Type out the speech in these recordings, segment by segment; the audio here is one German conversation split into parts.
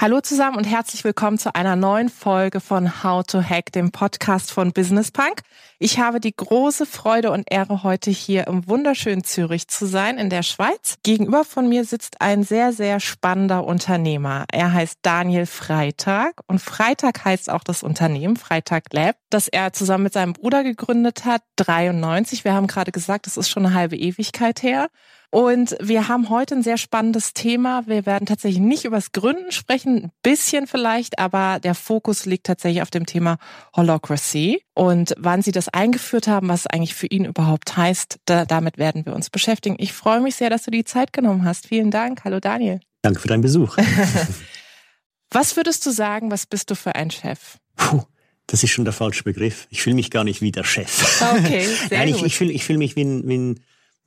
Hallo zusammen und herzlich willkommen zu einer neuen Folge von How to Hack, dem Podcast von Business Punk. Ich habe die große Freude und Ehre, heute hier im wunderschönen Zürich zu sein, in der Schweiz. Gegenüber von mir sitzt ein sehr, sehr spannender Unternehmer. Er heißt Daniel Freitag und Freitag heißt auch das Unternehmen Freitag Lab, das er zusammen mit seinem Bruder gegründet hat, 93. Wir haben gerade gesagt, das ist schon eine halbe Ewigkeit her. Und wir haben heute ein sehr spannendes Thema. Wir werden tatsächlich nicht übers Gründen sprechen, ein bisschen vielleicht, aber der Fokus liegt tatsächlich auf dem Thema Holocracy. Und wann Sie das eingeführt haben, was es eigentlich für ihn überhaupt heißt, da, damit werden wir uns beschäftigen. Ich freue mich sehr, dass du die Zeit genommen hast. Vielen Dank. Hallo Daniel. Danke für deinen Besuch. was würdest du sagen, was bist du für ein Chef? Puh. Das ist schon der falsche Begriff. Ich fühle mich gar nicht wie der Chef. Okay, sehr Nein, gut. ich, ich fühle ich fühl mich wie ein, wie ein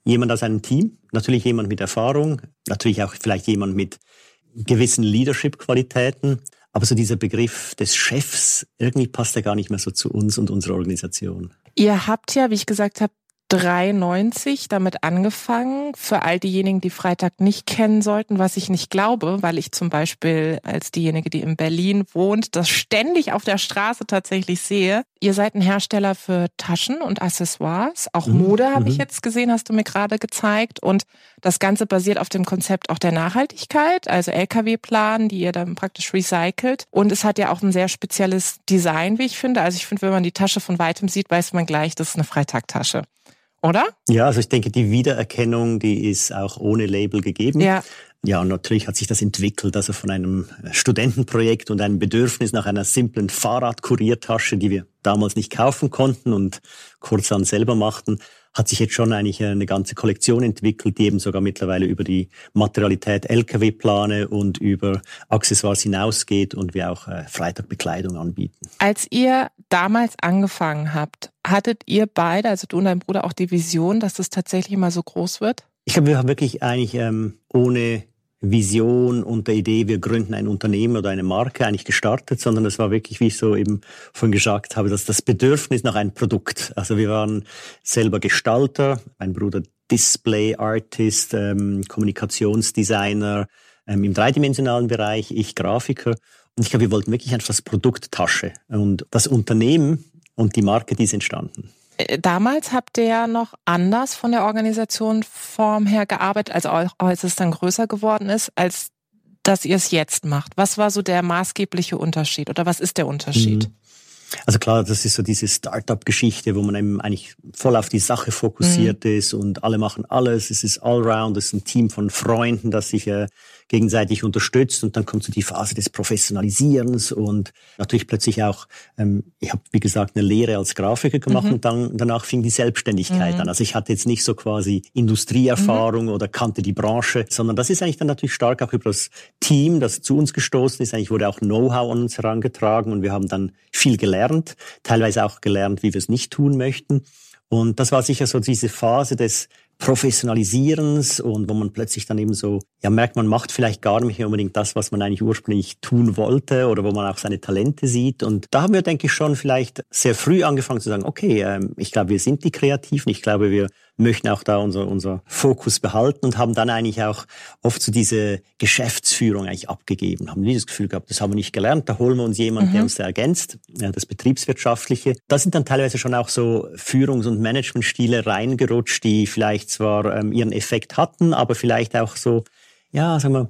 jemand aus einem Team, natürlich jemand mit Erfahrung, natürlich auch vielleicht jemand mit gewissen Leadership-Qualitäten. Aber so dieser Begriff des Chefs, irgendwie passt er gar nicht mehr so zu uns und unserer Organisation. Ihr habt ja, wie ich gesagt habe, 93 damit angefangen. Für all diejenigen, die Freitag nicht kennen sollten, was ich nicht glaube, weil ich zum Beispiel als diejenige, die in Berlin wohnt, das ständig auf der Straße tatsächlich sehe. Ihr seid ein Hersteller für Taschen und Accessoires. Auch Mhm, Mode habe ich mhm. jetzt gesehen, hast du mir gerade gezeigt. Und das Ganze basiert auf dem Konzept auch der Nachhaltigkeit, also LKW-Plan, die ihr dann praktisch recycelt. Und es hat ja auch ein sehr spezielles Design, wie ich finde. Also ich finde, wenn man die Tasche von weitem sieht, weiß man gleich, das ist eine Freitagtasche. Oder? Ja, also ich denke, die Wiedererkennung, die ist auch ohne Label gegeben. Ja. Ja, und natürlich hat sich das entwickelt, also von einem Studentenprojekt und einem Bedürfnis nach einer simplen Fahrradkuriertasche, die wir damals nicht kaufen konnten und kurzerhand selber machten, hat sich jetzt schon eigentlich eine ganze Kollektion entwickelt, die eben sogar mittlerweile über die Materialität LKW-Plane und über Accessoires hinausgeht und wir auch äh, Freitagbekleidung anbieten. Als ihr damals angefangen habt, hattet ihr beide, also du und dein Bruder, auch die Vision, dass das tatsächlich mal so groß wird? Ich glaube, wir haben wirklich eigentlich ähm, ohne Vision und der Idee, wir gründen ein Unternehmen oder eine Marke eigentlich gestartet, sondern es war wirklich, wie ich so eben vorhin gesagt habe, dass das Bedürfnis nach einem Produkt. Also wir waren selber Gestalter, mein Bruder Display Artist, ähm, Kommunikationsdesigner ähm, im dreidimensionalen Bereich, ich Grafiker. Und ich glaube, wir wollten wirklich einfach das Produkt Tasche. Und das Unternehmen und die Marke, die ist entstanden. Äh, Damals habt ihr ja noch anders von der Organisationsform her gearbeitet, also auch als es dann größer geworden ist, als dass ihr es jetzt macht. Was war so der maßgebliche Unterschied oder was ist der Unterschied? Mhm. Also klar, das ist so diese Startup-Geschichte, wo man eben eigentlich voll auf die Sache fokussiert mhm. ist und alle machen alles. Es ist Allround, es ist ein Team von Freunden, das sich äh, gegenseitig unterstützt und dann kommt so die Phase des Professionalisierens und natürlich plötzlich auch, ähm, ich habe wie gesagt eine Lehre als Grafiker gemacht Mhm. und dann danach fing die Selbstständigkeit Mhm. an. Also ich hatte jetzt nicht so quasi Industrieerfahrung oder kannte die Branche, sondern das ist eigentlich dann natürlich stark auch über das Team, das zu uns gestoßen ist. Eigentlich wurde auch Know-how an uns herangetragen und wir haben dann viel gelernt, teilweise auch gelernt, wie wir es nicht tun möchten. Und das war sicher so diese Phase des Professionalisierens und wo man plötzlich dann eben so, ja, merkt, man macht vielleicht gar nicht unbedingt das, was man eigentlich ursprünglich tun wollte oder wo man auch seine Talente sieht. Und da haben wir, denke ich, schon vielleicht sehr früh angefangen zu sagen, okay, ähm, ich glaube, wir sind die Kreativen, ich glaube, wir möchten auch da unser, unser Fokus behalten und haben dann eigentlich auch oft so diese Geschäftsführung eigentlich abgegeben, haben dieses Gefühl gehabt, das haben wir nicht gelernt, da holen wir uns jemanden, Mhm. der uns da ergänzt, ja, das Betriebswirtschaftliche. Da sind dann teilweise schon auch so Führungs- und Managementstile reingerutscht, die vielleicht zwar ähm, ihren Effekt hatten, aber vielleicht auch so, ja, sagen wir,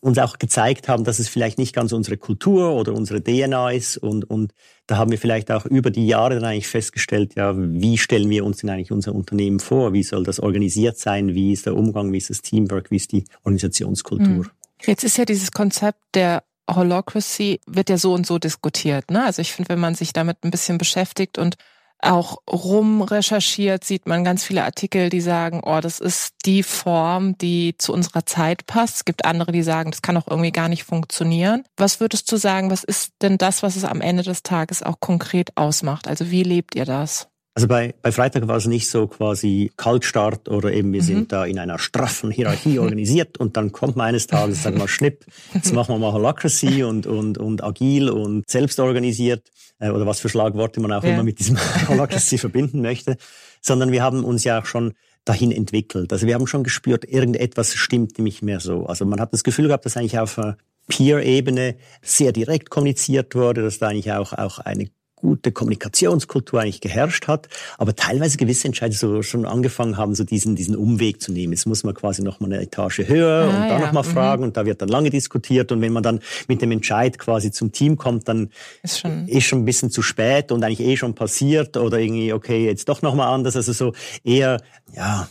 uns auch gezeigt haben, dass es vielleicht nicht ganz unsere Kultur oder unsere DNA ist und, und da haben wir vielleicht auch über die Jahre dann eigentlich festgestellt, ja, wie stellen wir uns denn eigentlich unser Unternehmen vor? Wie soll das organisiert sein? Wie ist der Umgang? Wie ist das Teamwork? Wie ist die Organisationskultur? Mhm. Jetzt ist ja dieses Konzept der Holocracy wird ja so und so diskutiert. Ne? Also ich finde, wenn man sich damit ein bisschen beschäftigt und auch rumrecherchiert, sieht man ganz viele Artikel, die sagen, oh, das ist die Form, die zu unserer Zeit passt. Es gibt andere, die sagen, das kann auch irgendwie gar nicht funktionieren. Was würdest du sagen, was ist denn das, was es am Ende des Tages auch konkret ausmacht? Also wie lebt ihr das? Also bei, bei Freitag war es nicht so quasi Kaltstart oder eben wir mhm. sind da in einer straffen Hierarchie organisiert und dann kommt man eines Tages, sagen wir mal, Schnipp, jetzt machen wir mal Holacracy und, und, und agil und selbst organisiert äh, oder was für Schlagworte man auch ja. immer mit diesem Holacracy verbinden möchte, sondern wir haben uns ja auch schon dahin entwickelt. Also wir haben schon gespürt, irgendetwas stimmt nicht mehr so. Also man hat das Gefühl gehabt, dass eigentlich auf Peer-Ebene sehr direkt kommuniziert wurde, dass da eigentlich auch, auch eine gute Kommunikationskultur eigentlich geherrscht hat, aber teilweise gewisse Entscheidungen so schon angefangen haben, so diesen, diesen Umweg zu nehmen. Jetzt muss man quasi noch mal eine Etage höher ah, und da ja. noch mal mhm. fragen und da wird dann lange diskutiert und wenn man dann mit dem Entscheid quasi zum Team kommt, dann ist schon, ist schon ein bisschen zu spät und eigentlich eh schon passiert oder irgendwie, okay, jetzt doch noch mal anders. Also so eher, ja,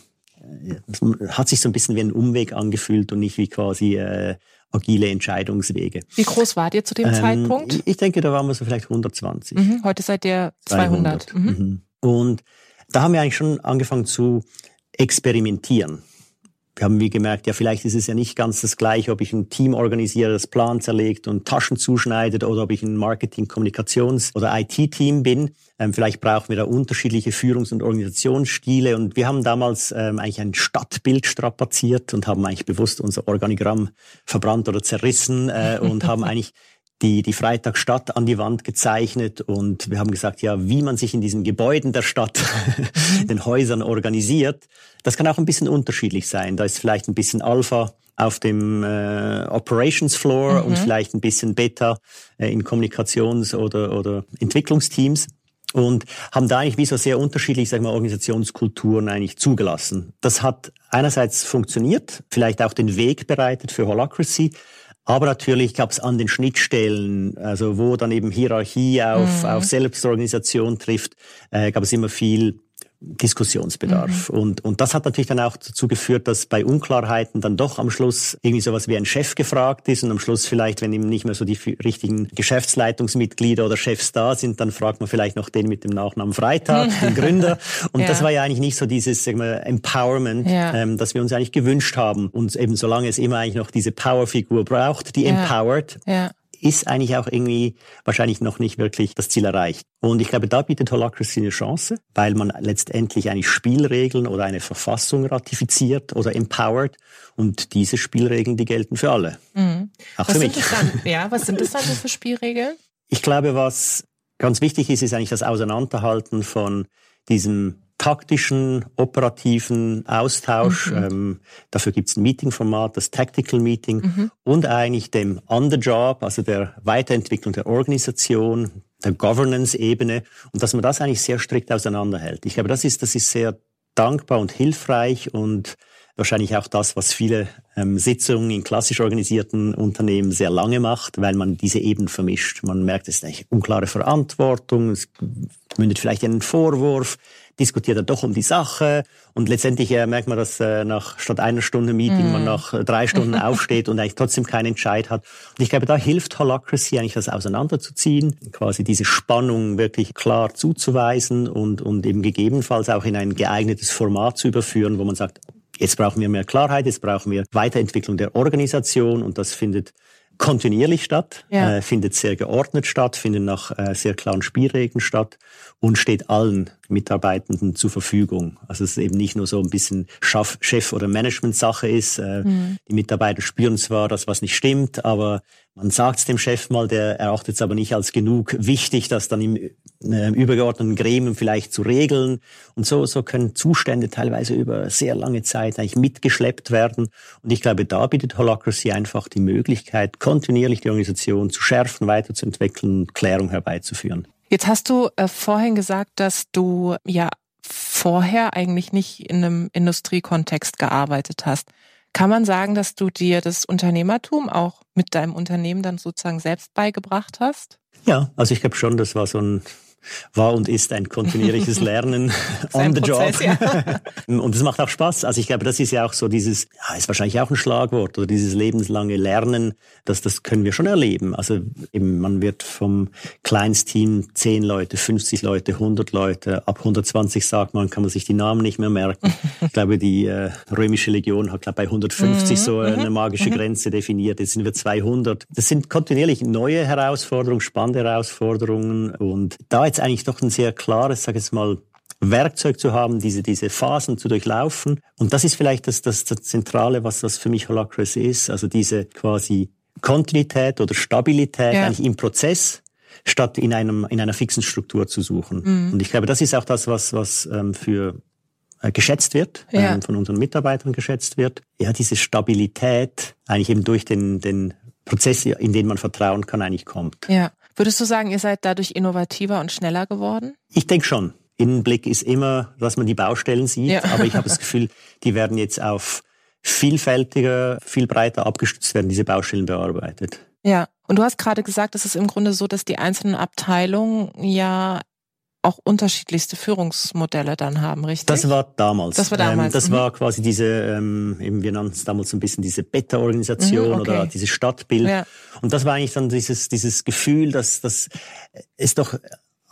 hat sich so ein bisschen wie ein Umweg angefühlt und nicht wie quasi äh, agile Entscheidungswege. Wie groß wart ihr zu dem ähm, Zeitpunkt? Ich denke, da waren wir so vielleicht 120. Mhm, heute seid ihr 200. 200. Mhm. Mhm. Und da haben wir eigentlich schon angefangen zu experimentieren. Wir haben wie gemerkt, ja, vielleicht ist es ja nicht ganz das Gleiche, ob ich ein Team organisiere, das Plan zerlegt und Taschen zuschneidet oder ob ich ein Marketing-, Kommunikations- oder IT-Team bin. Ähm, vielleicht brauchen wir da unterschiedliche Führungs- und Organisationsstile. Und wir haben damals ähm, eigentlich ein Stadtbild strapaziert und haben eigentlich bewusst unser Organigramm verbrannt oder zerrissen äh, und haben eigentlich die, die Freitagstadt an die Wand gezeichnet und wir haben gesagt, ja, wie man sich in diesen Gebäuden der Stadt, den Häusern organisiert, das kann auch ein bisschen unterschiedlich sein. Da ist vielleicht ein bisschen Alpha auf dem äh, Operations Floor mhm. und vielleicht ein bisschen Beta äh, in Kommunikations- oder, oder Entwicklungsteams und haben da eigentlich wie so sehr unterschiedliche sag mal, Organisationskulturen eigentlich zugelassen. Das hat einerseits funktioniert, vielleicht auch den Weg bereitet für Holacracy, aber natürlich gab es an den Schnittstellen, also wo dann eben Hierarchie auf, mhm. auf Selbstorganisation trifft, äh, gab es immer viel Diskussionsbedarf. Mhm. Und, und das hat natürlich dann auch dazu geführt, dass bei Unklarheiten dann doch am Schluss irgendwie sowas wie ein Chef gefragt ist und am Schluss vielleicht, wenn eben nicht mehr so die richtigen Geschäftsleitungsmitglieder oder Chefs da sind, dann fragt man vielleicht noch den mit dem Nachnamen Freitag, den Gründer. Und ja. das war ja eigentlich nicht so dieses sagen wir, Empowerment, ja. ähm, das wir uns eigentlich gewünscht haben. Und eben solange es immer eigentlich noch diese Powerfigur braucht, die ja. empowered, ist eigentlich auch irgendwie wahrscheinlich noch nicht wirklich das Ziel erreicht. Und ich glaube, da bietet Holacracy eine Chance, weil man letztendlich eigentlich Spielregeln oder eine Verfassung ratifiziert oder empowert. Und diese Spielregeln, die gelten für alle. Mhm. Auch was für mich. Dann, ja, was sind das dann für Spielregeln? Ich glaube, was ganz wichtig ist, ist eigentlich das Auseinanderhalten von diesem taktischen, operativen Austausch. Mhm. Ähm, dafür gibt es ein Meetingformat, das Tactical Meeting mhm. und eigentlich dem On the Job, also der Weiterentwicklung der Organisation, der Governance-Ebene und dass man das eigentlich sehr strikt auseinanderhält. Ich glaube, das ist, das ist sehr dankbar und hilfreich und wahrscheinlich auch das, was viele ähm, Sitzungen in klassisch organisierten Unternehmen sehr lange macht, weil man diese Ebenen vermischt. Man merkt, es ist eine unklare Verantwortung, es mündet vielleicht in einen Vorwurf, diskutiert er doch um die Sache und letztendlich äh, merkt man, dass äh, nach statt einer Stunde Meeting mm. man nach äh, drei Stunden aufsteht und eigentlich trotzdem keinen Entscheid hat. Und ich glaube, da hilft Holacracy eigentlich das auseinanderzuziehen, quasi diese Spannung wirklich klar zuzuweisen und, und eben gegebenenfalls auch in ein geeignetes Format zu überführen, wo man sagt, jetzt brauchen wir mehr Klarheit, jetzt brauchen wir Weiterentwicklung der Organisation und das findet kontinuierlich statt, ja. äh, findet sehr geordnet statt, findet nach äh, sehr klaren Spielregeln statt und steht allen Mitarbeitenden zur Verfügung. Also es ist eben nicht nur so ein bisschen Chef- oder Management-Sache ist. Äh, mhm. Die Mitarbeiter spüren zwar, dass was nicht stimmt, aber man sagt es dem Chef mal, der erachtet es aber nicht als genug wichtig, das dann im äh, übergeordneten Gremium vielleicht zu regeln. Und so, so können Zustände teilweise über sehr lange Zeit eigentlich mitgeschleppt werden. Und ich glaube, da bietet Holacracy einfach die Möglichkeit, kontinuierlich die Organisation zu schärfen, weiterzuentwickeln Klärung herbeizuführen. Jetzt hast du äh, vorhin gesagt, dass du ja vorher eigentlich nicht in einem Industriekontext gearbeitet hast. Kann man sagen, dass du dir das Unternehmertum auch mit deinem Unternehmen dann sozusagen selbst beigebracht hast? Ja, also ich glaube schon, das war so ein war und ist ein kontinuierliches Lernen on the Prozess, job. Ja. und es macht auch Spaß. Also ich glaube, das ist ja auch so dieses, ja, ist wahrscheinlich auch ein Schlagwort oder dieses lebenslange Lernen, das, das können wir schon erleben. Also eben, man wird vom Kleinsteam 10 Leute, 50 Leute, 100 Leute, ab 120 sagt man, kann man sich die Namen nicht mehr merken. ich glaube, die äh, römische Legion hat, glaube bei 150 mhm. so eine mhm. magische mhm. Grenze definiert. Jetzt sind wir 200. Das sind kontinuierlich neue Herausforderungen, spannende Herausforderungen und da jetzt eigentlich doch ein sehr klares, sag ich jetzt mal, Werkzeug zu haben, diese, diese Phasen zu durchlaufen. Und das ist vielleicht das, das, das Zentrale, was das für mich Holacracy ist. Also diese quasi Kontinuität oder Stabilität ja. eigentlich im Prozess, statt in einem in einer fixen Struktur zu suchen. Mhm. Und ich glaube, das ist auch das, was was ähm, für äh, geschätzt wird, ja. ähm, von unseren Mitarbeitern geschätzt wird. Ja, diese Stabilität eigentlich eben durch den den Prozess, in den man vertrauen kann, eigentlich kommt. Ja. Würdest du sagen, ihr seid dadurch innovativer und schneller geworden? Ich denke schon. Innenblick ist immer, dass man die Baustellen sieht, ja. aber ich habe das Gefühl, die werden jetzt auf vielfältiger, viel breiter abgestützt werden, diese Baustellen bearbeitet. Ja, und du hast gerade gesagt, es ist im Grunde so, dass die einzelnen Abteilungen ja auch unterschiedlichste Führungsmodelle dann haben, richtig? Das war damals. Das war damals. Ähm, das mhm. war quasi diese, ähm, eben wir nannten es damals so ein bisschen diese Beta-Organisation mhm, okay. oder dieses Stadtbild. Ja. Und das war eigentlich dann dieses, dieses Gefühl, dass, dass es doch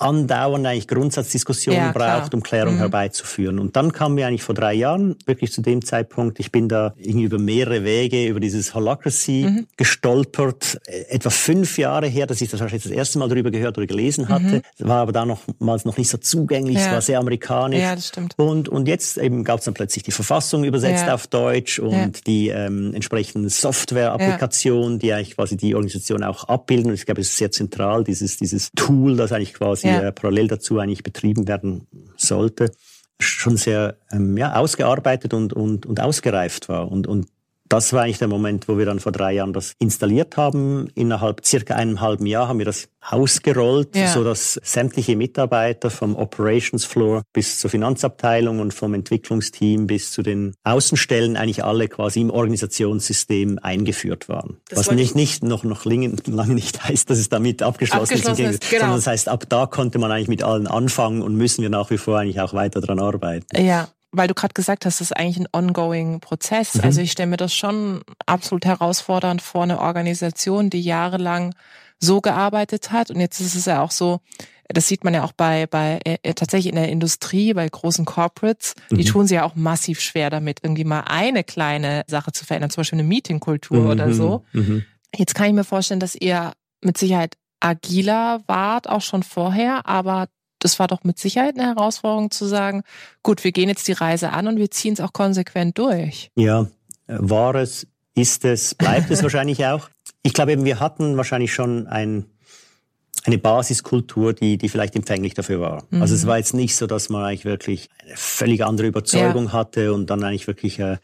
andauernd eigentlich Grundsatzdiskussionen ja, braucht, um Klärung mhm. herbeizuführen. Und dann kam mir eigentlich vor drei Jahren, wirklich zu dem Zeitpunkt, ich bin da irgendwie über mehrere Wege über dieses Holacracy mhm. gestolpert. Etwa fünf Jahre her, dass ich das wahrscheinlich das erste Mal darüber gehört oder gelesen hatte. Mhm. War aber da nochmals noch nicht so zugänglich, ja. es war sehr amerikanisch. Ja, das stimmt. Und, und jetzt eben gab es dann plötzlich die Verfassung übersetzt ja. auf Deutsch und die ähm, entsprechenden Software-Applikationen, die eigentlich quasi die Organisation auch abbilden. Und ich glaube, es ist sehr zentral, dieses, dieses Tool, das eigentlich quasi die ja. parallel dazu eigentlich betrieben werden sollte, schon sehr ähm, ja, ausgearbeitet und, und, und ausgereift war. Und, und das war eigentlich der Moment, wo wir dann vor drei Jahren das installiert haben. Innerhalb circa einem halben Jahr haben wir das ausgerollt, ja. so dass sämtliche Mitarbeiter vom Operations Floor bis zur Finanzabteilung und vom Entwicklungsteam bis zu den Außenstellen eigentlich alle quasi im Organisationssystem eingeführt waren. Das Was nicht, nicht noch, noch lange, nicht heißt, dass es damit abgeschlossen, abgeschlossen ist, ist genau. sondern das heißt, ab da konnte man eigentlich mit allen anfangen und müssen wir nach wie vor eigentlich auch weiter dran arbeiten. Ja, weil du gerade gesagt hast, das ist eigentlich ein ongoing Prozess. Mhm. Also ich stelle mir das schon absolut herausfordernd vor, eine Organisation, die jahrelang so gearbeitet hat. Und jetzt ist es ja auch so, das sieht man ja auch bei, bei äh, tatsächlich in der Industrie, bei großen Corporates, die mhm. tun sie ja auch massiv schwer damit, irgendwie mal eine kleine Sache zu verändern, zum Beispiel eine Meetingkultur mhm. oder so. Mhm. Jetzt kann ich mir vorstellen, dass ihr mit Sicherheit agiler wart, auch schon vorher, aber das war doch mit Sicherheit eine Herausforderung zu sagen, gut, wir gehen jetzt die Reise an und wir ziehen es auch konsequent durch. Ja, war es, ist es, bleibt es wahrscheinlich auch. Ich glaube eben, wir hatten wahrscheinlich schon ein, eine Basiskultur, die, die vielleicht empfänglich dafür war. Mhm. Also es war jetzt nicht so, dass man eigentlich wirklich eine völlig andere Überzeugung ja. hatte und dann eigentlich wirklich, äh,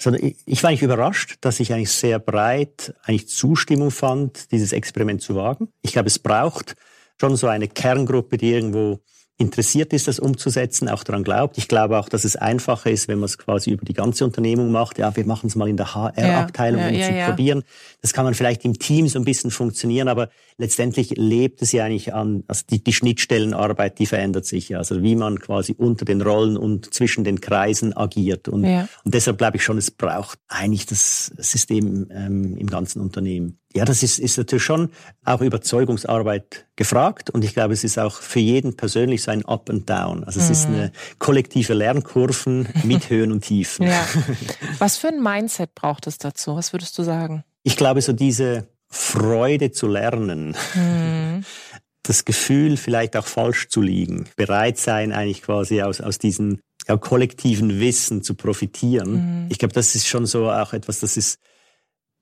sondern ich, ich war eigentlich überrascht, dass ich eigentlich sehr breit eigentlich Zustimmung fand, dieses Experiment zu wagen. Ich glaube, es braucht schon so eine Kerngruppe, die irgendwo interessiert ist, das umzusetzen, auch daran glaubt. Ich glaube auch, dass es einfacher ist, wenn man es quasi über die ganze Unternehmung macht. Ja, wir machen es mal in der HR-Abteilung, ja, um ja, zu ja. probieren. Das kann man vielleicht im Team so ein bisschen funktionieren, aber letztendlich lebt es ja eigentlich an, also die, die Schnittstellenarbeit, die verändert sich ja. Also wie man quasi unter den Rollen und zwischen den Kreisen agiert. Und, und deshalb glaube ich schon, es braucht eigentlich das System ähm, im ganzen Unternehmen. Ja, das ist, ist natürlich schon auch Überzeugungsarbeit gefragt und ich glaube, es ist auch für jeden persönlich so ein Up and Down. Also es mhm. ist eine kollektive Lernkurven mit Höhen und Tiefen. Ja. Was für ein Mindset braucht es dazu? Was würdest du sagen? Ich glaube, so diese Freude zu lernen, mhm. das Gefühl vielleicht auch falsch zu liegen, bereit sein eigentlich quasi aus, aus diesen ja, kollektiven Wissen zu profitieren. Mhm. Ich glaube, das ist schon so auch etwas, das ist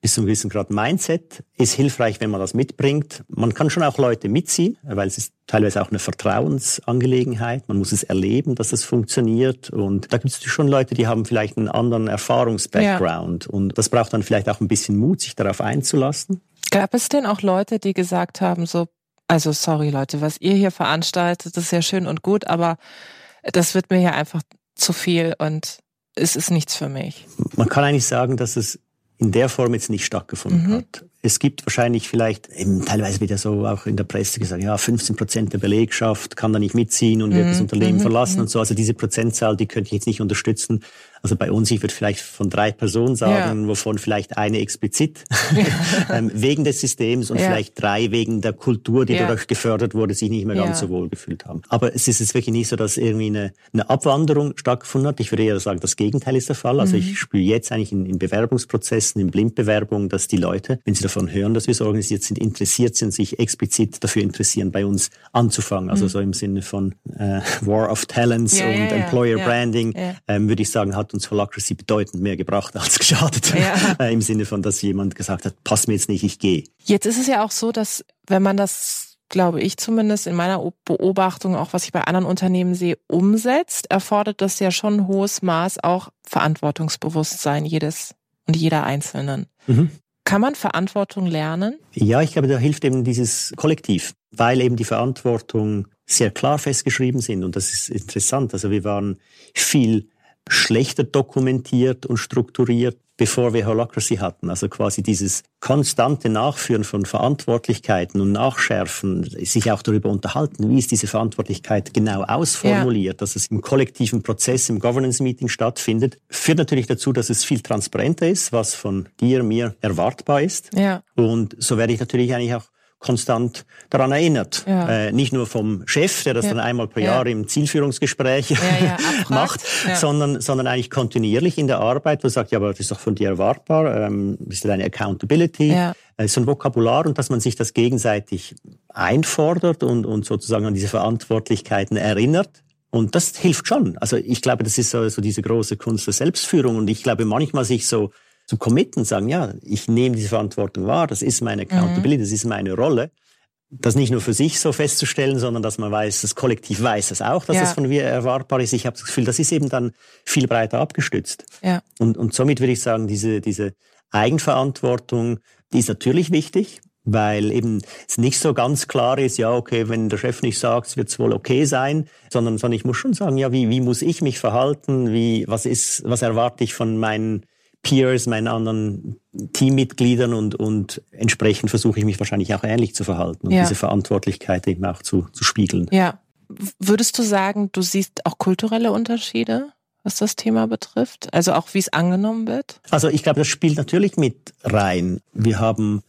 bis zu einem gewissen Grad Mindset ist hilfreich, wenn man das mitbringt. Man kann schon auch Leute mitziehen, weil es ist teilweise auch eine Vertrauensangelegenheit. Man muss es erleben, dass es funktioniert. Und da gibt es schon Leute, die haben vielleicht einen anderen Erfahrungsbackground. Ja. Und das braucht dann vielleicht auch ein bisschen Mut, sich darauf einzulassen. Gab es denn auch Leute, die gesagt haben, so, also sorry Leute, was ihr hier veranstaltet, ist ja schön und gut, aber das wird mir ja einfach zu viel und es ist nichts für mich. Man kann eigentlich sagen, dass es in der Form jetzt nicht stattgefunden mhm. hat. Es gibt wahrscheinlich vielleicht, eben teilweise wird ja so auch in der Presse gesagt, ja, 15 Prozent der Belegschaft kann da nicht mitziehen und wird das mhm. Unternehmen mhm. verlassen mhm. und so. Also diese Prozentzahl, die könnte ich jetzt nicht unterstützen. Also bei uns, ich würde vielleicht von drei Personen sagen, ja. wovon vielleicht eine explizit ähm, wegen des Systems und ja. vielleicht drei wegen der Kultur, die ja. dadurch gefördert wurde, sich nicht mehr ganz so wohl gefühlt haben. Aber es ist jetzt wirklich nicht so, dass irgendwie eine, eine Abwanderung stattgefunden hat. Ich würde eher sagen, das Gegenteil ist der Fall. Also mhm. ich spüre jetzt eigentlich in, in Bewerbungsprozessen, in Blindbewerbungen, dass die Leute, wenn sie davon hören, dass wir so organisiert sind, interessiert sind, sich explizit dafür interessieren, bei uns anzufangen. Also mhm. so im Sinne von äh, War of Talents und Employer Branding, ähm, würde ich sagen, hat uns Holacracy bedeutend mehr gebracht als geschadet. Ja. Äh, Im Sinne von, dass jemand gesagt hat, pass mir jetzt nicht, ich gehe. Jetzt ist es ja auch so, dass wenn man das, glaube ich zumindest in meiner Beobachtung, auch was ich bei anderen Unternehmen sehe, umsetzt, erfordert das ja schon ein hohes Maß auch Verantwortungsbewusstsein jedes und jeder Einzelnen. Mhm. Kann man Verantwortung lernen? Ja, ich glaube, da hilft eben dieses Kollektiv, weil eben die Verantwortung sehr klar festgeschrieben sind. Und das ist interessant. Also wir waren viel schlechter dokumentiert und strukturiert, bevor wir Holacracy hatten. Also quasi dieses konstante Nachführen von Verantwortlichkeiten und Nachschärfen, sich auch darüber unterhalten, wie ist diese Verantwortlichkeit genau ausformuliert, ja. dass es im kollektiven Prozess, im Governance-Meeting stattfindet, führt natürlich dazu, dass es viel transparenter ist, was von dir, mir erwartbar ist. Ja. Und so werde ich natürlich eigentlich auch konstant daran erinnert. Ja. Äh, nicht nur vom Chef, der das ja. dann einmal pro Jahr ja. im Zielführungsgespräch macht, sondern, sondern eigentlich kontinuierlich in der Arbeit, wo sagt, ja, aber das ist doch von dir erwartbar, ähm, das ist deine Accountability, äh, so ein Vokabular und dass man sich das gegenseitig einfordert und, und sozusagen an diese Verantwortlichkeiten erinnert. Und das hilft schon. Also ich glaube, das ist so, so diese große Kunst der Selbstführung. Und ich glaube, manchmal sich so zu committen, sagen, ja, ich nehme diese Verantwortung wahr, das ist meine Accountability, mhm. das ist meine Rolle. Das nicht nur für sich so festzustellen, sondern dass man weiß, das Kollektiv weiß es auch, dass ja. es von mir erwartbar ist. Ich habe das Gefühl, das ist eben dann viel breiter abgestützt. Ja. Und, und somit würde ich sagen, diese, diese Eigenverantwortung, die ist natürlich wichtig, weil eben es nicht so ganz klar ist, ja, okay, wenn der Chef nicht sagt, wird es wohl okay sein, sondern, sondern ich muss schon sagen, ja, wie, wie muss ich mich verhalten, wie, was ist, was erwarte ich von meinen Peers, meinen anderen Teammitgliedern und, und entsprechend versuche ich mich wahrscheinlich auch ähnlich zu verhalten und ja. diese Verantwortlichkeit eben auch zu, zu spiegeln. Ja. Würdest du sagen, du siehst auch kulturelle Unterschiede? was das Thema betrifft? Also auch wie es angenommen wird? Also ich glaube, das spielt natürlich mit rein. Wir haben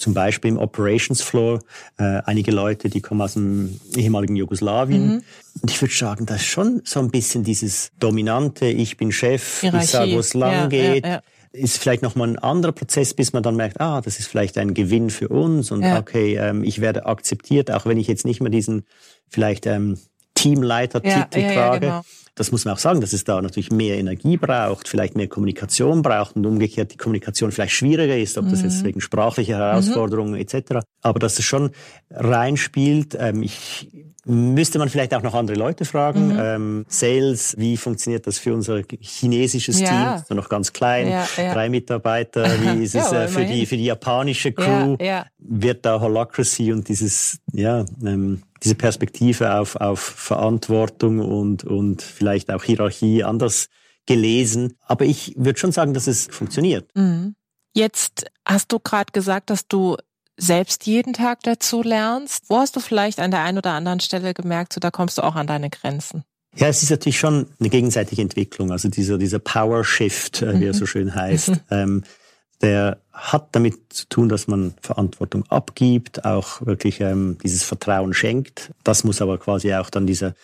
zum Beispiel im Operations Floor äh, einige Leute, die kommen aus dem ehemaligen Jugoslawien. Mhm. Und ich würde sagen, das ist schon so ein bisschen dieses dominante, ich bin Chef, Hierarchie. ich sage, wo es lang ja, geht. Ja, ja. Ist vielleicht nochmal ein anderer Prozess, bis man dann merkt, ah, das ist vielleicht ein Gewinn für uns und okay, ähm, ich werde akzeptiert, auch wenn ich jetzt nicht mehr diesen vielleicht ähm, Teamleiter-Titel trage. Genau das muss man auch sagen, dass es da natürlich mehr Energie braucht, vielleicht mehr Kommunikation braucht und umgekehrt die Kommunikation vielleicht schwieriger ist, ob das jetzt mhm. wegen sprachlicher Herausforderungen mhm. etc. Aber dass es schon reinspielt. Ähm, ich müsste man vielleicht auch noch andere Leute fragen. Mhm. Ähm, Sales, wie funktioniert das für unser chinesisches ja. Team? So noch ganz klein, ja, ja. drei Mitarbeiter. Wie ist es äh, für die für die japanische Crew? Wird da Holacracy und dieses ja ähm, diese Perspektive auf, auf Verantwortung und, und vielleicht auch Hierarchie anders gelesen. Aber ich würde schon sagen, dass es funktioniert. Mhm. Jetzt hast du gerade gesagt, dass du selbst jeden Tag dazu lernst. Wo hast du vielleicht an der einen oder anderen Stelle gemerkt, so da kommst du auch an deine Grenzen? Ja, es ist natürlich schon eine gegenseitige Entwicklung, also dieser, dieser Power Shift, äh, wie er so mhm. schön heißt. Ähm, der hat damit zu tun, dass man Verantwortung abgibt, auch wirklich ähm, dieses Vertrauen schenkt. Das muss aber quasi auch dann dieser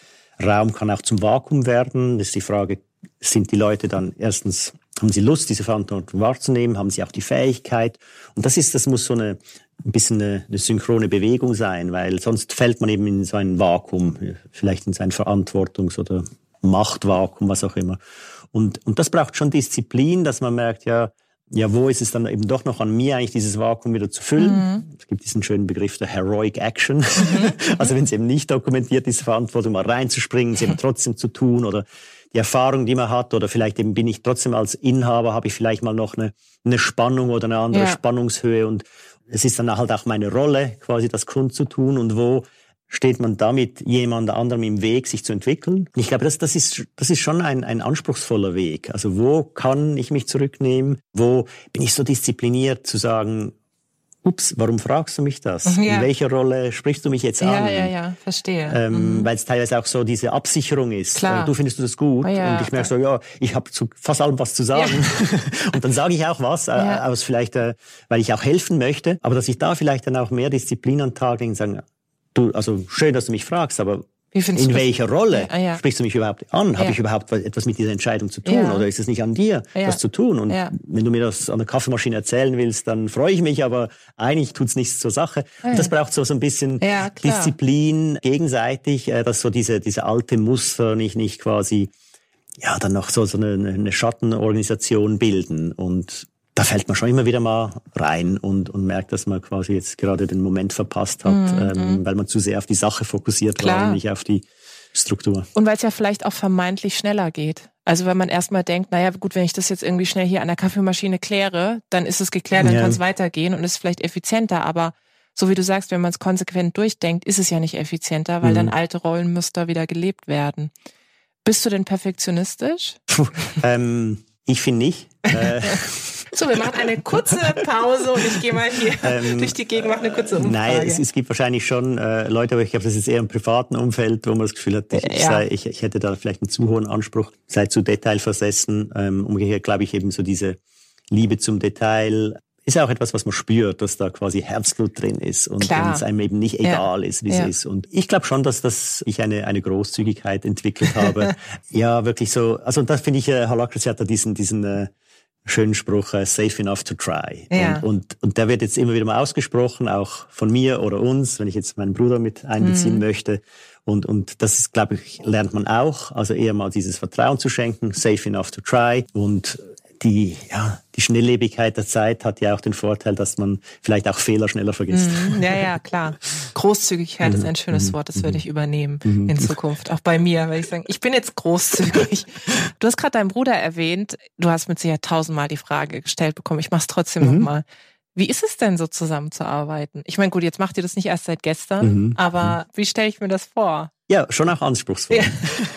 Raum kann auch zum Vakuum werden. Das ist die Frage, sind die Leute dann erstens, haben sie Lust, diese Verantwortung wahrzunehmen, haben sie auch die Fähigkeit? Und das ist, das muss so eine, ein bisschen eine, eine synchrone Bewegung sein, weil sonst fällt man eben in so ein Vakuum, vielleicht in sein Verantwortungs- oder Machtvakuum, was auch immer. Und, und das braucht schon Disziplin, dass man merkt, ja, ja, wo ist es dann eben doch noch an mir, eigentlich dieses Vakuum wieder zu füllen? Mhm. Es gibt diesen schönen Begriff der Heroic Action. Mhm. also wenn es eben nicht dokumentiert ist, Verantwortung mal reinzuspringen, es eben trotzdem zu tun oder die Erfahrung, die man hat oder vielleicht eben bin ich trotzdem als Inhaber, habe ich vielleicht mal noch eine, eine Spannung oder eine andere ja. Spannungshöhe und es ist dann halt auch meine Rolle, quasi das kundzutun und wo steht man damit jemand anderem im Weg, sich zu entwickeln. Ich glaube, das, das, ist, das ist schon ein, ein anspruchsvoller Weg. Also wo kann ich mich zurücknehmen? Wo bin ich so diszipliniert zu sagen, ups, warum fragst du mich das? Ja. In welcher Rolle sprichst du mich jetzt an? Ja, ja, ja, verstehe. Ähm, mhm. Weil es teilweise auch so diese Absicherung ist. Klar. Äh, du findest du das gut? Ja. Und ich merke so, ja, ich habe zu fast allem was zu sagen. Ja. und dann sage ich auch was, äh, aus vielleicht, äh, weil ich auch helfen möchte. Aber dass ich da vielleicht dann auch mehr Disziplin an den Tag lege und sagen, du, also schön, dass du mich fragst, aber in welcher Rolle ja, ja. sprichst du mich überhaupt an? Ja. Habe ich überhaupt etwas mit dieser Entscheidung zu tun? Oder ist es nicht an dir, das zu tun? Und wenn du mir das an der Kaffeemaschine erzählen willst, dann freue ich mich, aber eigentlich tut's nichts zur Sache. Und das braucht so, so ein bisschen Disziplin gegenseitig, äh, dass so diese, diese alte Muster nicht, nicht quasi, ja, dann noch so, so eine, eine Schattenorganisation bilden. Und da fällt man schon immer wieder mal rein und, und merkt, dass man quasi jetzt gerade den Moment verpasst hat, mhm. ähm, mhm. weil man zu sehr auf die Sache fokussiert Klar. war und nicht auf die Struktur. Und weil es ja vielleicht auch vermeintlich schneller geht. Also wenn man erstmal denkt, naja, gut, wenn ich das jetzt irgendwie schnell hier an der Kaffeemaschine kläre, dann ist es geklärt, dann ja. kann es weitergehen und ist vielleicht effizienter. Aber so wie du sagst, wenn man es konsequent durchdenkt, ist es ja nicht effizienter, weil mhm. dann alte Rollenmuster wieder gelebt werden. Bist du denn perfektionistisch? Puh, ähm, ich finde nicht. Äh, So, wir machen eine kurze Pause und ich gehe mal hier ähm, durch die Gegend, mache eine kurze Umfrage. Nein, es, es gibt wahrscheinlich schon äh, Leute, aber ich glaube, das ist eher im privaten Umfeld, wo man das Gefühl hat, ich, ja. sei, ich, ich hätte da vielleicht einen zu hohen Anspruch, sei zu detailversessen. Ähm, umgekehrt glaube ich eben so diese Liebe zum Detail, ist auch etwas, was man spürt, dass da quasi Herzblut drin ist und, es einem eben nicht egal ja. ist, wie ja. es ist. Und ich glaube schon, dass das ich eine eine Großzügigkeit entwickelt habe. ja, wirklich so. Also und das finde ich, äh, Halakris hat da diesen diesen äh, schönen Spruch, uh, safe enough to try. Ja. Und, und, und der wird jetzt immer wieder mal ausgesprochen, auch von mir oder uns, wenn ich jetzt meinen Bruder mit einbeziehen mhm. möchte. Und, und das ist, glaube ich, lernt man auch. Also eher mal dieses Vertrauen zu schenken, safe enough to try. Und die, ja, die Schnelllebigkeit der Zeit hat ja auch den Vorteil, dass man vielleicht auch Fehler schneller vergisst. Mhm, ja, ja, klar. Großzügigkeit ist ein mhm. schönes mhm. Wort, das würde ich übernehmen in Zukunft. Auch bei mir, weil ich sagen, ich bin jetzt großzügig. Du hast gerade deinen Bruder erwähnt. Du hast mit Sicherheit tausendmal die Frage gestellt bekommen. Ich mache es trotzdem mhm. nochmal. Wie ist es denn so zusammenzuarbeiten? Ich meine, gut, jetzt macht ihr das nicht erst seit gestern, mhm. aber wie stelle ich mir das vor? Ja, schon auch anspruchsvoll. Ja.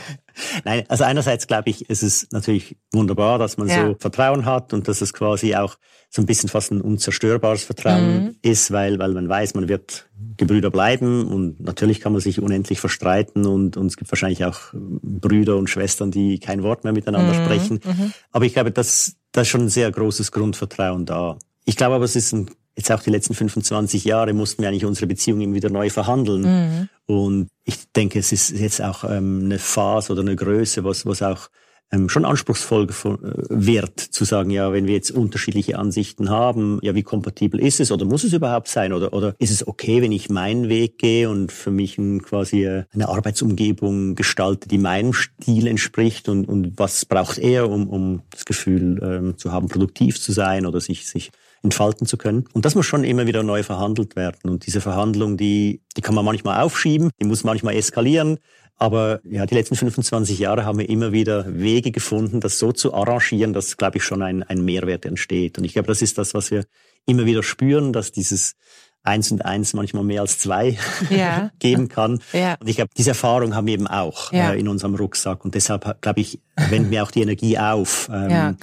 Nein, also einerseits glaube ich, ist es natürlich wunderbar, dass man ja. so Vertrauen hat und dass es quasi auch so ein bisschen fast ein unzerstörbares Vertrauen mhm. ist, weil, weil man weiß, man wird Gebrüder bleiben und natürlich kann man sich unendlich verstreiten und, und es gibt wahrscheinlich auch Brüder und Schwestern, die kein Wort mehr miteinander mhm. sprechen. Mhm. Aber ich glaube, das, das ist schon ein sehr großes Grundvertrauen da. Ich glaube aber, es ist ein jetzt auch die letzten 25 Jahre mussten wir eigentlich unsere Beziehung immer wieder neu verhandeln. Mhm. Und ich denke, es ist jetzt auch ähm, eine Phase oder eine Größe, was, was auch ähm, schon anspruchsvoll äh, wird, zu sagen, ja, wenn wir jetzt unterschiedliche Ansichten haben, ja, wie kompatibel ist es oder muss es überhaupt sein oder, oder ist es okay, wenn ich meinen Weg gehe und für mich ein, quasi äh, eine Arbeitsumgebung gestalte, die meinem Stil entspricht und, und was braucht er, um, um das Gefühl ähm, zu haben, produktiv zu sein oder sich, sich entfalten zu können. Und das muss schon immer wieder neu verhandelt werden. Und diese Verhandlung, die, die kann man manchmal aufschieben, die muss manchmal eskalieren. Aber ja, die letzten 25 Jahre haben wir immer wieder Wege gefunden, das so zu arrangieren, dass, glaube ich, schon ein, ein Mehrwert entsteht. Und ich glaube, das ist das, was wir immer wieder spüren, dass dieses eins und eins manchmal mehr als zwei ja. geben kann. Ja. Und ich glaube, diese Erfahrung haben wir eben auch ja. äh, in unserem Rucksack. Und deshalb, glaube ich, wenden wir auch die Energie auf. Ähm, ja.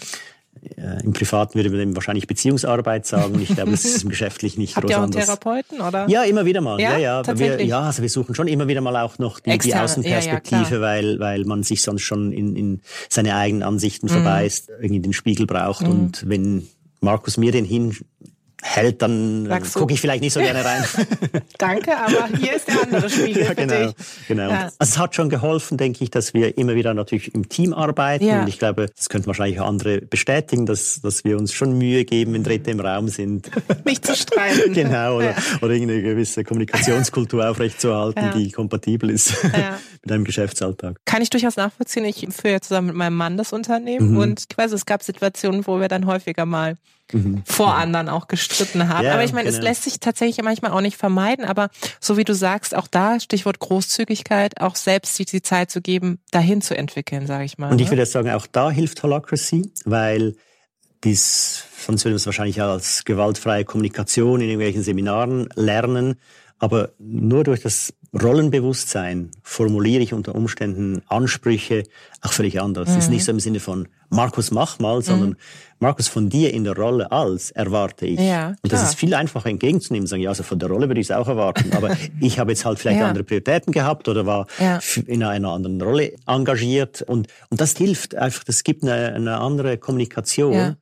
Äh, Im Privaten würde man wahrscheinlich Beziehungsarbeit sagen. Ich glaube, das ist im Geschäftlich nicht Habt ihr auch einen Therapeuten, oder? Ja, immer wieder mal. Ja, ja. ja. Wir, ja, also wir suchen schon immer wieder mal auch noch die, die Außenperspektive, ja, weil, weil man sich sonst schon in, in seine eigenen Ansichten mhm. verbeißt, irgendwie den Spiegel braucht. Mhm. Und wenn Markus mir den hin hält, dann gucke ich vielleicht nicht so gerne rein. Danke, aber hier ist der andere Spiegel ja, genau, für dich. Genau. Ja. Also es hat schon geholfen, denke ich, dass wir immer wieder natürlich im Team arbeiten. Ja. Und ich glaube, das könnten wahrscheinlich auch andere bestätigen, dass, dass wir uns schon Mühe geben, wenn Dritte im Raum sind. nicht zu streiten. genau, oder, ja. oder irgendeine gewisse Kommunikationskultur aufrechtzuerhalten, die kompatibel ist mit einem Geschäftsalltag. Kann ich durchaus nachvollziehen. Ich führe ja zusammen mit meinem Mann das Unternehmen mhm. und ich weiß, es gab Situationen, wo wir dann häufiger mal mhm. vor anderen auch gestritten haben. Ja, aber ich meine, genau. es lässt sich tatsächlich manchmal auch nicht vermeiden. Aber so wie du sagst, auch da Stichwort Großzügigkeit, auch selbst sich die Zeit zu geben, dahin zu entwickeln, sage ich mal. Und ich ne? würde sagen, auch da hilft Holacracy, weil dies, sonst würden wir es wahrscheinlich als gewaltfreie Kommunikation in irgendwelchen Seminaren lernen. Aber nur durch das Rollenbewusstsein formuliere ich unter Umständen Ansprüche auch völlig anders. Mhm. ist nicht so im Sinne von Markus mach mal, sondern mhm. Markus von dir in der Rolle als erwarte ich. Ja, und das ist viel einfacher entgegenzunehmen, sagen, ja, also von der Rolle würde ich es auch erwarten, aber ich habe jetzt halt vielleicht ja. andere Prioritäten gehabt oder war ja. in einer anderen Rolle engagiert und, und das hilft einfach, das gibt eine, eine andere Kommunikation.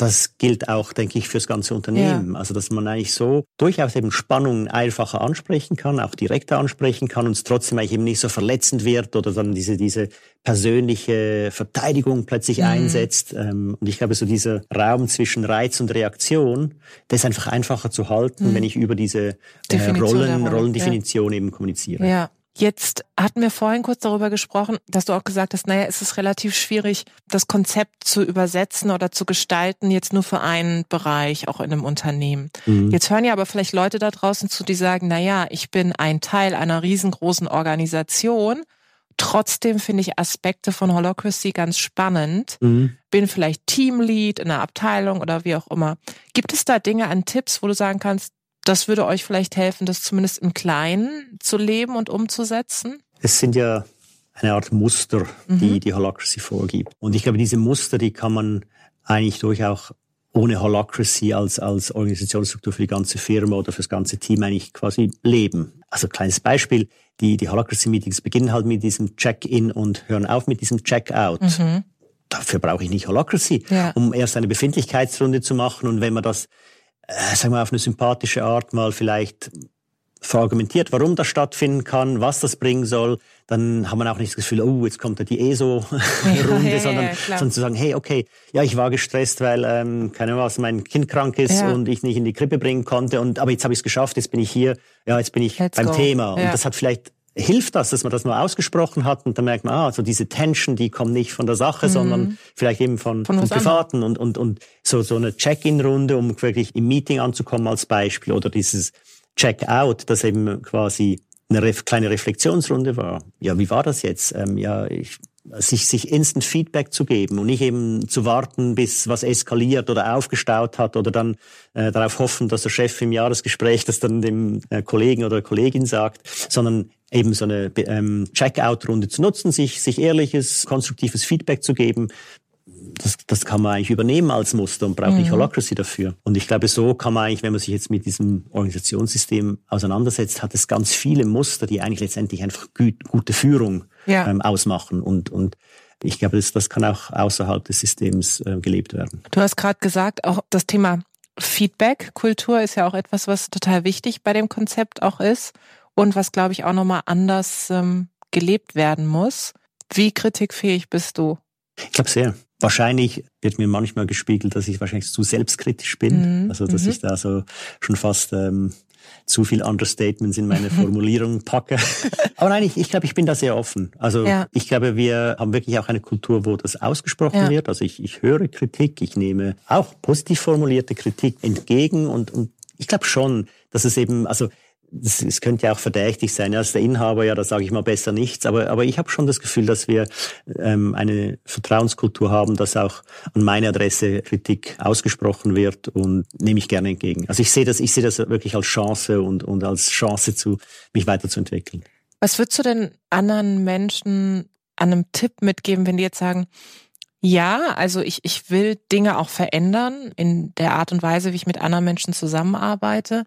Das gilt auch, denke ich, fürs ganze Unternehmen. Ja. Also, dass man eigentlich so durchaus eben Spannungen einfacher ansprechen kann, auch direkter ansprechen kann und es trotzdem eigentlich eben nicht so verletzend wird oder dann diese, diese persönliche Verteidigung plötzlich mhm. einsetzt. Ähm, und ich glaube, so dieser Raum zwischen Reiz und Reaktion, der ist einfach einfacher zu halten, mhm. wenn ich über diese äh, Rollen, Rollendefinition ja. eben kommuniziere. Ja. Jetzt hatten wir vorhin kurz darüber gesprochen, dass du auch gesagt hast, naja, es ist relativ schwierig, das Konzept zu übersetzen oder zu gestalten, jetzt nur für einen Bereich, auch in einem Unternehmen. Mhm. Jetzt hören ja aber vielleicht Leute da draußen zu, die sagen, naja, ich bin ein Teil einer riesengroßen Organisation. Trotzdem finde ich Aspekte von Holocracy ganz spannend. Mhm. Bin vielleicht Teamlead in einer Abteilung oder wie auch immer. Gibt es da Dinge an Tipps, wo du sagen kannst, das würde euch vielleicht helfen, das zumindest im Kleinen zu leben und umzusetzen? Es sind ja eine Art Muster, die mhm. die Holacracy vorgibt. Und ich glaube, diese Muster, die kann man eigentlich durchaus ohne Holacracy als, als Organisationsstruktur für die ganze Firma oder für das ganze Team eigentlich quasi leben. Also kleines Beispiel, die, die Holacracy-Meetings beginnen halt mit diesem Check-in und hören auf mit diesem Check-out. Mhm. Dafür brauche ich nicht Holacracy, ja. um erst eine Befindlichkeitsrunde zu machen. Und wenn man das äh, sagen wir, auf eine sympathische Art mal vielleicht verargumentiert, warum das stattfinden kann, was das bringen soll, dann hat man auch nicht das Gefühl, oh, jetzt kommt da die ESO-Runde, ja, sondern, ja, sondern zu sagen, hey, okay, ja, ich war gestresst, weil, ähm, keine Ahnung was, mein Kind krank ist und ich nicht in die Krippe bringen konnte und aber jetzt habe ich es geschafft, jetzt bin ich hier, ja, jetzt bin ich Let's beim go. Thema. Und das hat vielleicht hilft das, dass man das mal ausgesprochen hat und dann merkt man, ah, also diese Tension, die kommt nicht von der Sache, mhm. sondern vielleicht eben von, von, von Privaten und, und, und so, so eine Check-in-Runde, um wirklich im Meeting anzukommen als Beispiel oder dieses Check-out, das eben quasi eine ref kleine Reflexionsrunde war. Ja, wie war das jetzt? Ähm, ja, ich, sich, sich Instant Feedback zu geben und nicht eben zu warten, bis was eskaliert oder aufgestaut hat oder dann äh, darauf hoffen, dass der Chef im Jahresgespräch das dann dem äh, Kollegen oder Kollegin sagt, sondern eben so eine ähm, Checkout-Runde zu nutzen, sich, sich ehrliches, konstruktives Feedback zu geben. Das, das kann man eigentlich übernehmen als Muster und braucht mhm. nicht Holacracy dafür. Und ich glaube, so kann man eigentlich, wenn man sich jetzt mit diesem Organisationssystem auseinandersetzt, hat es ganz viele Muster, die eigentlich letztendlich einfach gut, gute Führung ja. ähm, ausmachen. Und, und ich glaube, das, das kann auch außerhalb des Systems äh, gelebt werden. Du hast gerade gesagt, auch das Thema Feedback-Kultur ist ja auch etwas, was total wichtig bei dem Konzept auch ist und was, glaube ich, auch nochmal anders ähm, gelebt werden muss. Wie kritikfähig bist du? Ich glaube sehr. Wahrscheinlich wird mir manchmal gespiegelt, dass ich wahrscheinlich zu selbstkritisch bin. Mhm. Also dass mhm. ich da so schon fast ähm, zu viel Understatements in meine Formulierung packe. Aber nein, ich, ich glaube, ich bin da sehr offen. Also ja. ich glaube, wir haben wirklich auch eine Kultur, wo das ausgesprochen ja. wird. Also ich, ich höre Kritik, ich nehme auch positiv formulierte Kritik entgegen und, und ich glaube schon, dass es eben, also es, könnte ja auch verdächtig sein, als der Inhaber, ja, da sage ich mal besser nichts, aber, aber ich habe schon das Gefühl, dass wir ähm, eine Vertrauenskultur haben, dass auch an meine Adresse Kritik ausgesprochen wird und nehme ich gerne entgegen. Also ich sehe das, ich sehe das wirklich als Chance und, und als Chance zu, mich weiterzuentwickeln. Was würdest du denn anderen Menschen an einem Tipp mitgeben, wenn die jetzt sagen, ja, also ich, ich will Dinge auch verändern in der Art und Weise, wie ich mit anderen Menschen zusammenarbeite.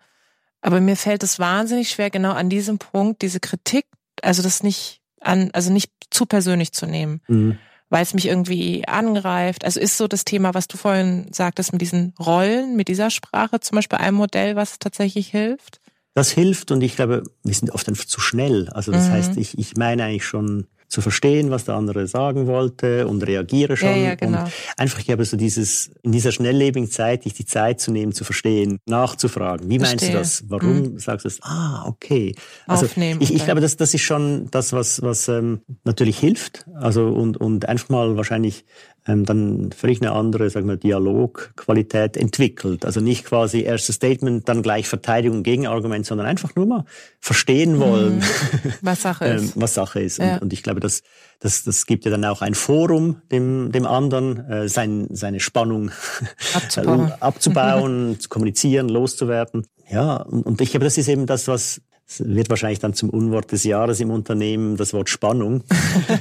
Aber mir fällt es wahnsinnig schwer, genau an diesem Punkt diese Kritik, also das nicht an, also nicht zu persönlich zu nehmen. Mhm. Weil es mich irgendwie angreift. Also ist so das Thema, was du vorhin sagtest, mit diesen Rollen, mit dieser Sprache zum Beispiel ein Modell, was tatsächlich hilft? Das hilft und ich glaube, wir sind oft einfach zu schnell. Also das mhm. heißt, ich, ich meine eigentlich schon zu verstehen, was der andere sagen wollte und reagiere schon. Ja, ja, genau. Und einfach, ich habe so dieses, in dieser schnelllebigen Zeit, dich die Zeit zu nehmen, zu verstehen, nachzufragen. Wie meinst Verstehe. du das? Warum mhm. sagst du das? Ah, okay. Also Aufnehmen, ich, ich glaube, das, das ist schon das, was, was ähm, natürlich hilft. Also und, und einfach mal wahrscheinlich dann völlig eine andere, sagen wir, Dialogqualität entwickelt. Also nicht quasi erstes Statement, dann gleich Verteidigung, Gegenargument, sondern einfach nur mal verstehen wollen, mhm. was Sache ist. ähm, was Sache ist. Ja. Und, und, ich glaube, das, das, das gibt ja dann auch ein Forum dem, dem anderen, äh, sein, seine Spannung abzubauen, abzubauen zu kommunizieren, loszuwerden. Ja, und, und ich glaube, das ist eben das, was wird wahrscheinlich dann zum Unwort des Jahres im Unternehmen, das Wort Spannung.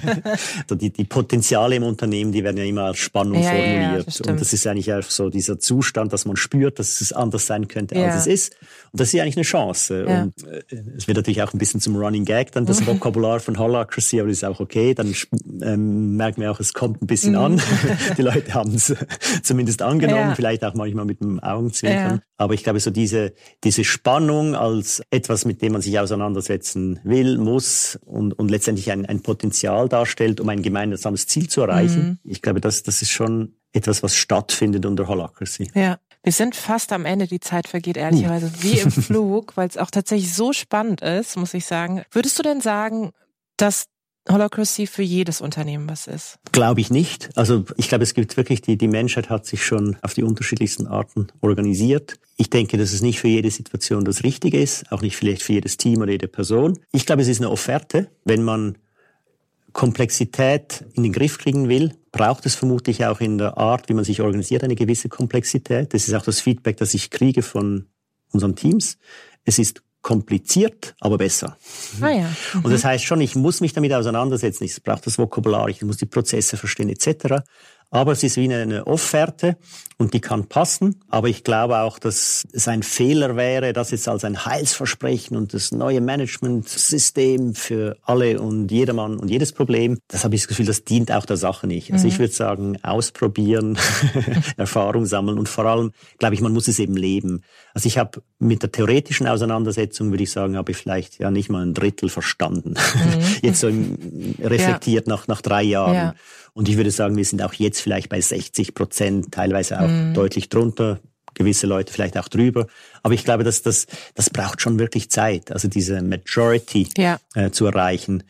also die, die Potenziale im Unternehmen, die werden ja immer als Spannung ja, formuliert. Ja, das und das ist eigentlich auch so dieser Zustand, dass man spürt, dass es anders sein könnte, als es ist. Und das ist ja eigentlich eine Chance. Und äh, es wird natürlich auch ein bisschen zum Running Gag, dann das Vokabular von Holacracy, aber das ist auch okay. Dann ähm, merken wir auch, es kommt ein bisschen an. Mhm. die Leute haben es zumindest angenommen, vielleicht auch manchmal mit dem Augenzwinkern. Aber ich glaube, so diese, diese Spannung als etwas, mit dem man sich auseinandersetzen will, muss und, und letztendlich ein, ein Potenzial darstellt, um ein gemeinsames Ziel zu erreichen. Mhm. Ich glaube, das, das ist schon etwas, was stattfindet unter Holacracy. Ja. Wir sind fast am Ende, die Zeit vergeht ehrlicherweise uh. wie im Flug, weil es auch tatsächlich so spannend ist, muss ich sagen. Würdest du denn sagen, dass Holacracy für jedes Unternehmen was ist? Glaube ich nicht. Also ich glaube, es gibt wirklich, die, die Menschheit hat sich schon auf die unterschiedlichsten Arten organisiert. Ich denke, dass es nicht für jede Situation das Richtige ist, auch nicht vielleicht für jedes Team oder jede Person. Ich glaube, es ist eine Offerte. Wenn man Komplexität in den Griff kriegen will, braucht es vermutlich auch in der Art, wie man sich organisiert, eine gewisse Komplexität. Das ist auch das Feedback, das ich kriege von unseren Teams. Es ist kompliziert, aber besser. Ah ja. Mhm. Und das heißt schon, ich muss mich damit auseinandersetzen. Ich brauche das Vokabular, ich muss die Prozesse verstehen etc. Aber es ist wie eine Offerte und die kann passen. Aber ich glaube auch, dass es ein Fehler wäre, das jetzt als ein Heilsversprechen und das neue Managementsystem für alle und jedermann und jedes Problem. Das habe ich das Gefühl, das dient auch der Sache nicht. Also mhm. ich würde sagen, ausprobieren, Erfahrung sammeln und vor allem, glaube ich, man muss es eben leben. Also ich habe mit der theoretischen Auseinandersetzung, würde ich sagen, habe ich vielleicht ja nicht mal ein Drittel verstanden. Mhm. Jetzt so reflektiert ja. nach, nach drei Jahren. Ja. Und ich würde sagen, wir sind auch jetzt vielleicht bei 60 Prozent, teilweise auch mhm. deutlich drunter, gewisse Leute vielleicht auch drüber. Aber ich glaube, dass das, das braucht schon wirklich Zeit. Also diese Majority ja. äh, zu erreichen,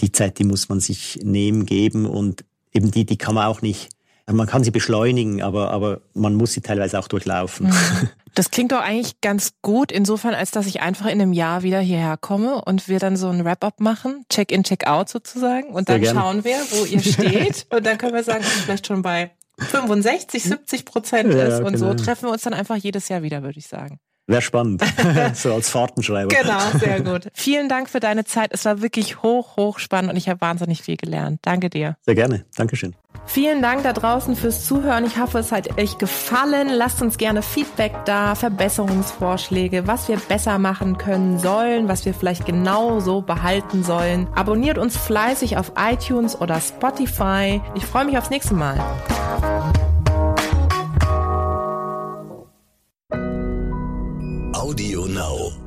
die Zeit, die muss man sich nehmen, geben und eben die, die kann man auch nicht man kann sie beschleunigen, aber, aber man muss sie teilweise auch durchlaufen. Mhm. Das klingt doch eigentlich ganz gut, insofern, als dass ich einfach in einem Jahr wieder hierher komme und wir dann so ein Wrap-up machen, Check-in, Check-out sozusagen. Und dann schauen wir, wo ihr steht. und dann können wir sagen, dass es vielleicht schon bei 65, 70 Prozent ist. Ja, und genau. so treffen wir uns dann einfach jedes Jahr wieder, würde ich sagen. Wäre spannend, so als Fahrtenschreiber. Genau, sehr gut. Vielen Dank für deine Zeit. Es war wirklich hoch, hoch spannend und ich habe wahnsinnig viel gelernt. Danke dir. Sehr gerne. Dankeschön. Vielen Dank da draußen fürs Zuhören. Ich hoffe, es hat euch gefallen. Lasst uns gerne Feedback da, Verbesserungsvorschläge, was wir besser machen können sollen, was wir vielleicht genau so behalten sollen. Abonniert uns fleißig auf iTunes oder Spotify. Ich freue mich aufs nächste Mal. Audio Now.